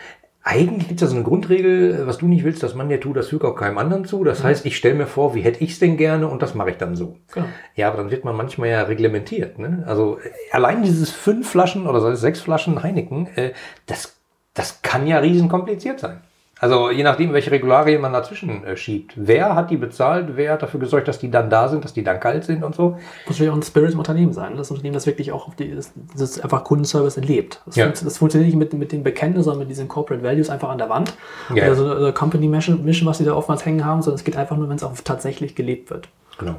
eigentlich gibt es ja so eine Grundregel, was du nicht willst, dass man dir tut, das fügt auch keinem anderen zu. Das mhm. heißt, ich stelle mir vor, wie hätte ich es denn gerne und das mache ich dann so. Genau. Ja, aber dann wird man manchmal ja reglementiert. Ne? Also allein dieses fünf Flaschen oder sechs Flaschen Heineken, äh, das, das kann ja riesen kompliziert sein. Also je nachdem, welche Regularien man dazwischen äh, schiebt. Wer hat die bezahlt? Wer hat dafür gesorgt, dass die dann da sind, dass die dann kalt sind und so? Muss natürlich auch ein Spirit im Unternehmen sein. Das Unternehmen, das wirklich auch auf die, das, das einfach Kundenservice lebt. Das, Ja. funkt, das funktioniert nicht mit, mit den Bekenntnissen, sondern mit diesen Corporate Values einfach an der Wand. Ja. Oder so eine Company Mission, Mission, was die da oftmals hängen haben, sondern es geht einfach nur, wenn es auch tatsächlich gelebt wird. Genau.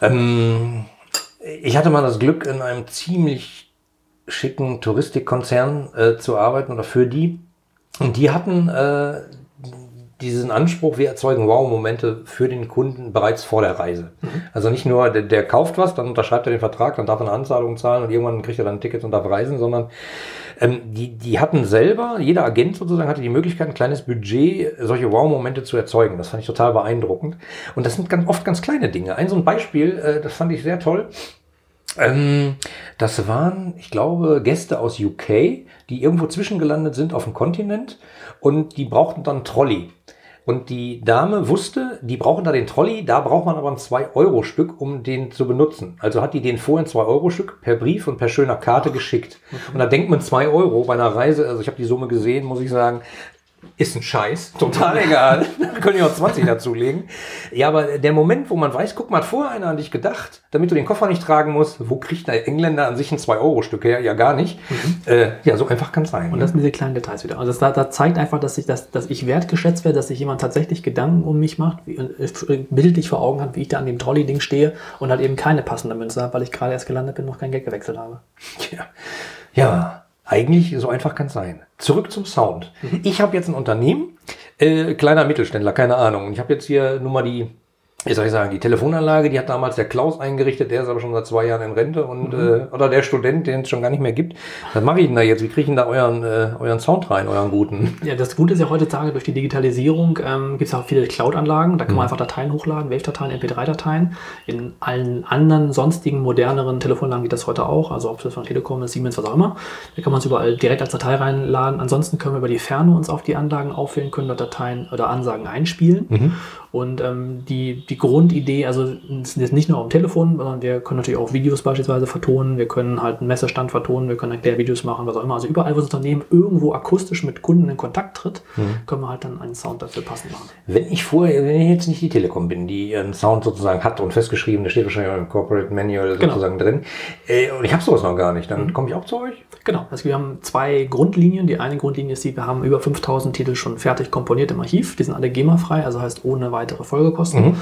Ähm, ich hatte mal das Glück, in einem ziemlich schicken Touristikkonzern äh, zu arbeiten oder für die. Und die hatten äh, diesen Anspruch, wir erzeugen Wow-Momente für den Kunden bereits vor der Reise. Also nicht nur, der, der kauft was, dann unterschreibt er den Vertrag, dann darf er eine Anzahlung zahlen und irgendwann kriegt er dann ein Ticket und darf reisen, sondern ähm, die, die hatten selber, jeder Agent sozusagen hatte die Möglichkeit, ein kleines Budget, solche Wow-Momente zu erzeugen. Das fand ich total beeindruckend. Und das sind ganz oft ganz kleine Dinge. Ein so ein Beispiel, äh, das fand ich sehr toll. Ähm, das waren, ich glaube, Gäste aus UK, die irgendwo zwischengelandet sind auf dem Kontinent und die brauchten dann einen Trolley. Und die Dame wusste, die brauchen da den Trolley, da braucht man aber ein 2-Euro-Stück, um den zu benutzen. Also hat die den vorher ein 2-Euro-Stück per Brief und per schöner Karte geschickt. Und da denkt man 2 Euro bei einer Reise, also ich habe die Summe gesehen, muss ich sagen, ist ein Scheiß, total egal. Da können ich auch 20 dazulegen. Ja, aber der Moment, wo man weiß, guck mal, hat vorher einer an dich gedacht, damit du den Koffer nicht tragen musst, wo kriegt der Engländer an sich ein 2-Euro-Stück her? Ja, gar nicht. Äh, ja, so einfach kann es sein. Und ne? das sind diese kleinen Details wieder. Also das, da, da zeigt einfach, dass ich, dass, dass ich wertgeschätzt werde, dass sich jemand tatsächlich Gedanken um mich macht, wie, äh, bildlich vor Augen hat, wie ich da an dem Trolley-Ding stehe und halt eben keine passende Münze habe, weil ich gerade erst gelandet bin und noch kein Geld gewechselt habe. Ja. ja, eigentlich so einfach kann es sein. Zurück zum Sound. Ich habe jetzt ein Unternehmen, äh, kleiner Mittelständler, keine Ahnung. Ich habe jetzt hier nur mal die, wie soll ich sagen, die Telefonanlage, die hat damals der Klaus eingerichtet, der ist aber schon seit zwei Jahren in Rente und äh, oder der Student, den es schon gar nicht mehr gibt. Was mache ich denn da jetzt? Wie kriege ich denn da euren, äh, euren Sound rein, euren guten? Ja, das Gute ist ja heutzutage durch die Digitalisierung ähm, gibt es auch viele Cloud-Anlagen. Da kann Mhm. man einfach Dateien hochladen, Wave-Dateien, MP3-Dateien. In allen anderen sonstigen moderneren Telefonanlagen geht das heute auch. Also ob das von Telekom ist, Siemens, was auch immer. Da kann man es überall direkt als Datei reinladen. Ansonsten können wir über die Ferne uns auf die Anlagen aufwählen, können dort Dateien oder Ansagen einspielen. Mhm. Und ähm, die, die Grundidee, also es ist jetzt nicht nur am Telefon, sondern wir können natürlich auch Videos beispielsweise vertonen, wir können halt einen Messestand vertonen, wir können Erklärvideos machen, was auch immer. Also überall, wo das Unternehmen irgendwo akustisch mit Kunden in Kontakt tritt, können wir halt dann einen Sound dafür passend machen. Wenn ich vorher, wenn ich jetzt nicht die Telekom bin, die ihren Sound sozusagen hat und festgeschrieben, der steht wahrscheinlich auch im Corporate Manual Genau. sozusagen drin, äh, und ich habe sowas noch gar nicht, dann komme ich auch zu euch? Genau, also wir haben zwei Grundlinien. Die eine Grundlinie ist die, wir haben über 5000 Titel schon fertig komponiert im Archiv. Die sind alle GEMA-frei, also heißt ohne weitere Folgekosten.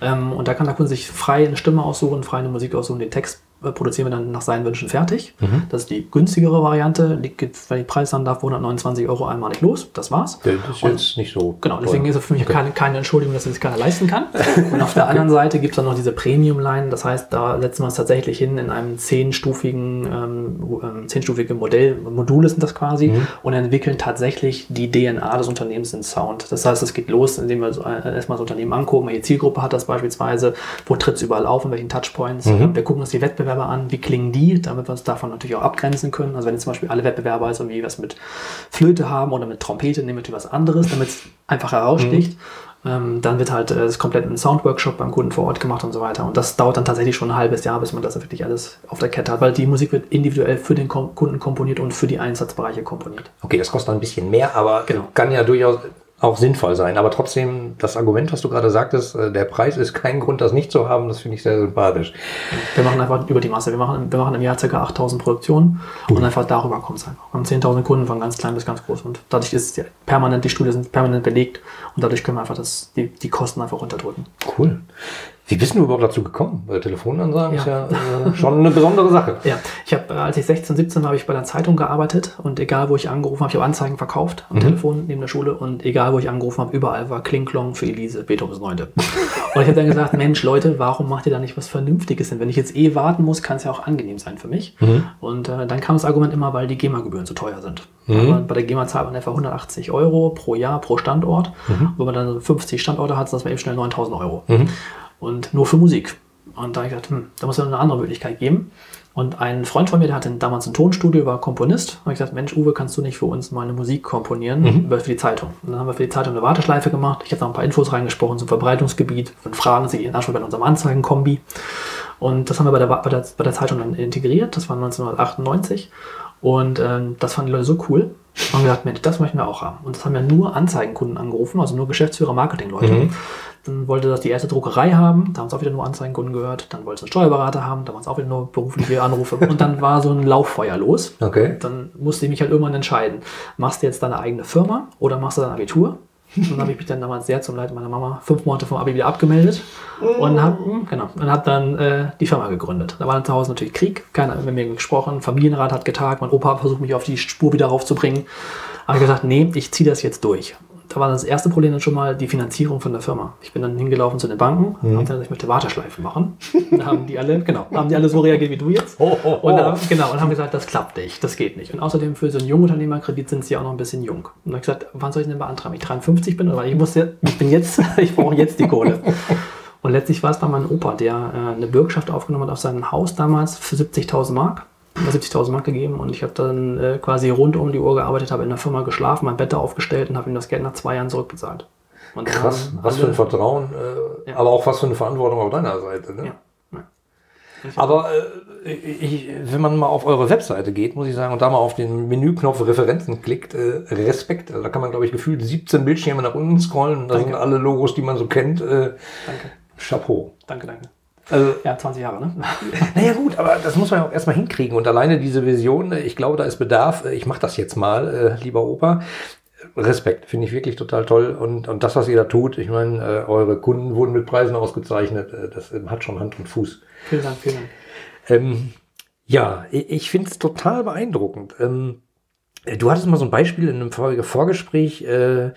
Ähm, und da kann der Kunde sich frei eine Stimme aussuchen, frei eine Musik aussuchen. Den Text produzieren wir dann nach seinen Wünschen fertig. Das ist die günstigere Variante. Liegt, Preis dann darf, 129 Euro einmalig los. Das war's. Das ist jetzt nicht so. Genau, deswegen ist es für mich keine, keine Entschuldigung, dass sich das keiner leisten kann. Und auf der anderen Seite gibt es dann noch diese Premium-Line. Das heißt, da setzen wir es tatsächlich hin in einem zehnstufigen, ähm, ähm, zehnstufige Modell. Module sind das quasi und entwickeln tatsächlich die DNA des Unternehmens in Sound. Das heißt, es geht los, indem wir äh, erstmal das Unternehmen angucken, welche Zielgruppe hat das beispielsweise, wo tritt es überall auf, in welchen Touchpoints. Ähm, Wir gucken uns die Wettbewerber an, wie klingen die, damit wir uns davon natürlich auch abgrenzen können. Also wenn jetzt zum Beispiel alle Wettbewerber jetzt irgendwie was mit Flöte haben oder mit Trompete, nehmen wir was anderes, damit es einfach heraussticht. Ähm, dann wird halt äh, das komplett ein Soundworkshop beim Kunden vor Ort gemacht und so weiter. Und das dauert dann tatsächlich schon ein halbes Jahr, bis man das wirklich alles auf der Kette hat, weil die Musik wird individuell für den Kom Kunden komponiert und für die Einsatzbereiche komponiert. Okay, das kostet ein bisschen mehr, aber Genau. kann ja durchaus auch sinnvoll sein. Aber trotzdem, das Argument, was du gerade sagtest, äh, der Preis ist kein Grund, das nicht zu haben, das finde ich sehr sympathisch. Wir machen einfach über die Masse. Wir machen, wir machen im Jahr ca. 8000 Produktionen und einfach darüber kommt es einfach. Wir haben 10.000 Kunden von ganz klein bis ganz groß und dadurch ist ja permanent, die Studien sind permanent belegt und dadurch können wir einfach das, die, die Kosten einfach runterdrücken. Cool. Wie bist du überhaupt dazu gekommen? Weil Telefonansagen ist Ja. ja äh, schon eine besondere Sache. Ja, ich habe, äh, als ich 16, 17 war, habe ich bei der Zeitung gearbeitet und egal, wo ich angerufen habe, ich habe Anzeigen verkauft am Telefon neben der Schule und egal, wo ich angerufen habe, überall war Klingklong für Elise, Beethovens Neunte. und ich habe dann gesagt, Mensch, Leute, warum macht ihr da nicht was Vernünftiges hin? Wenn ich jetzt eh warten muss, kann es ja auch angenehm sein für mich. Und äh, dann kam das Argument immer, weil die GEMA-Gebühren zu teuer sind. Aber bei der GEMA zahlt man etwa 180 Euro pro Jahr, pro Standort. Wenn man dann 50 Standorte hat, sind das mal eben schnell 9000 Euro. Und nur für Musik. Und da habe ich gedacht, hm, da muss es eine andere Möglichkeit geben. Und ein Freund von mir, der hatte damals ein Tonstudio, war Komponist. Habe ich gesagt, Mensch, Uwe, kannst du nicht für uns mal eine Musik komponieren über- für die Zeitung? Und dann haben wir für die Zeitung eine Warteschleife gemacht. Ich habe noch ein paar Infos reingesprochen zum Verbreitungsgebiet, von Fragen, die in Anspruch bei unserem Anzeigenkombi. Und das haben wir bei der, bei, der, bei der Zeitung dann integriert. Das war 1998. Und ähm, das fanden die Leute so cool. Und haben gesagt, Mensch, das möchten wir auch haben. Und das haben ja nur Anzeigenkunden angerufen, also nur Geschäftsführer, Marketingleute. Mhm. Dann wollte das die erste Druckerei haben, da haben es auch wieder nur Anzeigenkunden gehört. Dann wollte es einen Steuerberater haben, da waren es auch wieder nur berufliche Anrufe. Und dann war so ein Lauffeuer los. Okay. Dann musste ich mich halt irgendwann entscheiden. Machst du jetzt deine eigene Firma oder machst du dein Abitur? Und dann habe ich mich dann damals sehr zum Leid meiner Mama fünf Monate vom Abi wieder abgemeldet und habe genau, und hab dann äh, die Firma gegründet. Da war dann zu Hause natürlich Krieg, keiner hat mit mir gesprochen, Familienrat hat getagt, mein Opa hat versucht, mich auf die Spur wieder raufzubringen. Aber ich gesagt, nee, ich ziehe das jetzt durch. Da war das erste Problem dann schon mal die Finanzierung von der Firma. Ich bin dann hingelaufen zu den Banken und habe gesagt, ich möchte Warteschleifen machen. Da haben die alle, genau, haben die alle so reagiert wie du jetzt. Ho, ho, ho. Und haben, genau, und haben gesagt, das klappt nicht, das geht nicht. Und außerdem für so einen Jungunternehmerkredit sind sie auch noch ein bisschen jung. Und dann habe ich gesagt, wann soll ich denn beantragen? Wenn ich 53 bin, oder ich muss jetzt, ich bin jetzt, ich brauche jetzt die Kohle. Und letztlich war es bei meinem Opa, der äh, eine Bürgschaft aufgenommen hat auf sein Haus damals für 70.000 Mark. Über 70.000 Mark gegeben und ich habe dann äh, quasi rund um die Uhr gearbeitet, habe in der Firma geschlafen, mein Bett da aufgestellt und habe ihm das Geld nach zwei Jahren zurückbezahlt. Und Krass, was für ein Vertrauen, äh, Ja. aber auch was für eine Verantwortung auf deiner Seite. Ne? Ja. ja. Aber äh, ich, wenn man mal auf eure Webseite geht, muss ich sagen, und da mal auf den Menüknopf Referenzen klickt, äh, Respekt. Also da kann man, glaube ich, gefühlt 17 Bildschirme nach unten scrollen. Da Danke. sind alle Logos, die man so kennt. Äh, Danke, Chapeau. danke, danke. Also, Ja, 20 Jahre, ne? naja gut, aber das muss man ja auch erstmal hinkriegen. Und alleine diese Vision, ich glaube, da ist Bedarf. Ich mache das jetzt mal, äh, lieber Opa. Respekt, finde ich wirklich total toll. Und, und das, was ihr da tut, ich meine, äh, eure Kunden wurden mit Preisen ausgezeichnet. Äh, das hat schon Hand und Fuß. Vielen Dank, vielen Dank. Ähm, ja, ich, ich finde es total beeindruckend. Ähm, äh, du hattest mal so ein Beispiel in einem Vor Vorgespräch. Äh,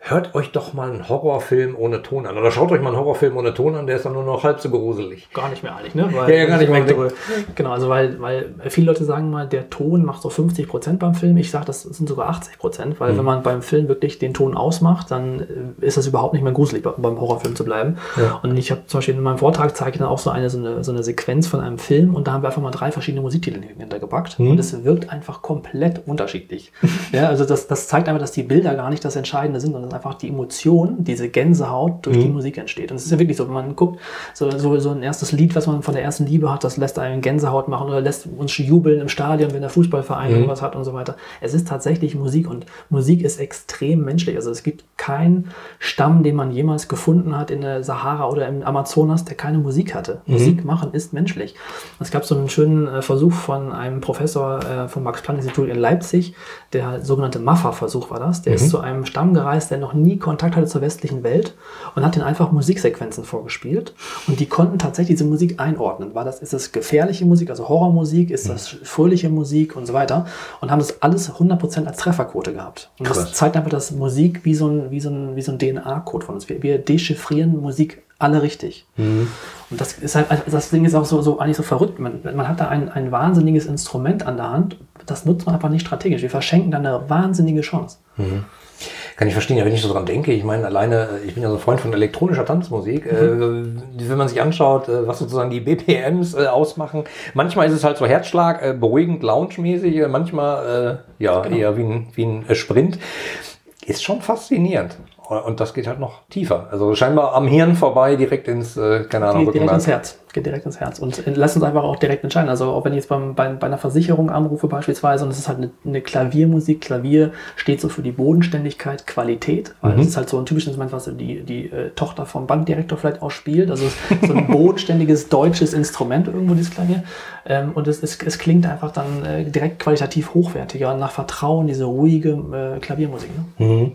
hört euch doch mal einen Horrorfilm ohne Ton an. Oder schaut euch mal einen Horrorfilm ohne Ton an, der ist dann nur noch halb so gruselig. Gar nicht mehr eigentlich, ne? Weil Ja, ja, gar nicht mehr. Direkt- Genau, also weil, weil viele Leute sagen mal, der Ton macht so 50 Prozent beim Film. Ich sage, das sind sogar 80 Prozent, weil wenn man beim Film wirklich den Ton ausmacht, dann äh, ist das überhaupt nicht mehr gruselig, be- beim Horrorfilm zu bleiben. Ja. Und ich habe zum Beispiel in meinem Vortrag zeige ich dann auch so eine, so, eine, so eine Sequenz von einem Film und da haben wir einfach mal drei verschiedene Musiktitel hintergepackt und es wirkt einfach komplett unterschiedlich. ja, also das, das zeigt einfach, dass die Bilder gar nicht das Entscheidende sind, sondern einfach die Emotion, diese Gänsehaut durch die Musik entsteht. Und es ist ja wirklich so, wenn man guckt, so, so, so ein erstes Lied, was man von der ersten Liebe hat, das lässt einen Gänsehaut machen oder lässt uns jubeln im Stadion, wenn der Fußballverein irgendwas hat und so weiter. Es ist tatsächlich Musik und Musik ist extrem menschlich. Also es gibt keinen Stamm, den man jemals gefunden hat in der Sahara oder im Amazonas, der keine Musik hatte. Musik machen ist menschlich. Es gab so einen schönen äh, Versuch von einem Professor äh, vom Max-Planck-Institut in Leipzig, der sogenannte Maffa-Versuch war das. Der ist zu einem Stamm gereist, der noch nie Kontakt hatte zur westlichen Welt und hat den einfach Musiksequenzen vorgespielt. Und die konnten tatsächlich diese Musik einordnen. War das, ist das gefährliche Musik, also Horrormusik, ist das fröhliche Musik und so weiter. Und haben das alles 100% als Trefferquote gehabt. Und Krass. das zeigt einfach, dass Musik wie so ein, wie so ein, wie so ein DNA-Code von uns. Wir, wir dechiffrieren Musik alle richtig. Und das ist halt, also das Ding ist auch so, so eigentlich so verrückt. Man, man hat da ein, ein wahnsinniges Instrument an der Hand. Das nutzt man einfach nicht strategisch. Wir verschenken da eine wahnsinnige Chance. Kann ich verstehen, ja, wenn ich so dran denke, ich meine, alleine, äh, ich bin ja so ein Freund von elektronischer Tanzmusik, äh, wenn man sich anschaut, äh, was sozusagen die BPMs äh, ausmachen, manchmal ist es halt so Herzschlag, äh, beruhigend, lounge-mäßig, äh, manchmal äh, ja, eher wie ein, wie ein äh, Sprint. Ist schon faszinierend. Und das geht halt noch tiefer. Also scheinbar am Hirn vorbei, direkt ins, äh, keine Ahnung, Geht direkt ins. Herz. Geht direkt ins Herz. Und äh, lass uns einfach auch direkt entscheiden. Also auch wenn ich jetzt beim, bei, bei einer Versicherung anrufe beispielsweise und es ist halt eine, eine Klaviermusik. Klavier steht so für die Bodenständigkeit, Qualität. Weil Mhm. es ist halt so ein typisches Instrument, was die, die äh, Tochter vom Bankdirektor vielleicht auch spielt. Also es ist so ein bodenständiges deutsches Instrument irgendwo, dieses Klavier. Ähm, und es, es, es klingt einfach dann äh, direkt qualitativ hochwertiger, nach Vertrauen, diese ruhige äh, Klaviermusik. Ne?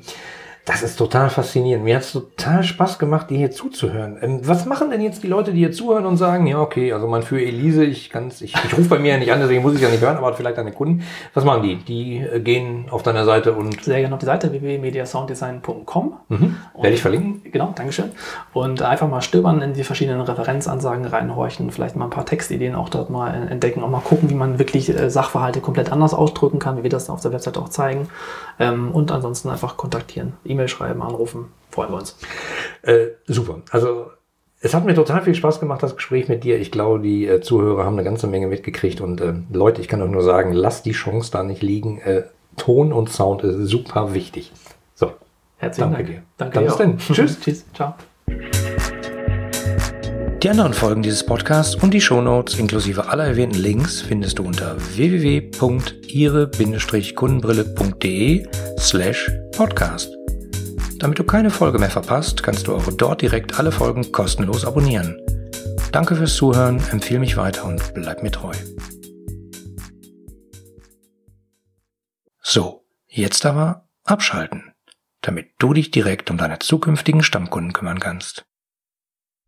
Das ist total faszinierend. Mir hat es total Spaß gemacht, dir hier zuzuhören. Ähm, was machen denn jetzt die Leute, die hier zuhören und sagen, ja, okay, also man für Elise, ich kann's, ich, ich rufe bei mir ja nicht an, deswegen muss ich ja nicht hören, aber vielleicht deine Kunden. Was machen die? Die äh, gehen auf deiner Seite und Sehr gerne auf die Seite www.mediasounddesign.com. Mhm. werde ich verlinken. Genau, Dankeschön. Und einfach mal stöbern in die verschiedenen Referenzansagen reinhorchen, vielleicht mal ein paar Textideen auch dort mal entdecken, auch mal gucken, wie man wirklich äh, Sachverhalte komplett anders ausdrücken kann, wie wir das auf der Website auch zeigen. Ähm, und ansonsten einfach kontaktieren, E-Mail schreiben, anrufen. Freuen wir uns. Äh, super. Also es hat mir total viel Spaß gemacht, das Gespräch mit dir. Ich glaube, die äh, Zuhörer haben eine ganze Menge mitgekriegt. Und äh, Leute, ich kann euch nur sagen, lasst die Chance da nicht liegen. Äh, Ton und Sound ist super wichtig. So, Herzlichen Danke Dank. dir. Danke Dann dir bis dann. Tschüss. Tschüss. Ciao. Die anderen Folgen dieses Podcasts und die Shownotes inklusive aller erwähnten Links findest du unter www.ihre-kundenbrille.de slash podcast. Damit du keine Folge mehr verpasst, kannst du auch dort direkt alle Folgen kostenlos abonnieren. Danke fürs Zuhören, empfehle mich weiter und bleib mir treu. So, jetzt aber abschalten, damit du dich direkt um deine zukünftigen Stammkunden kümmern kannst.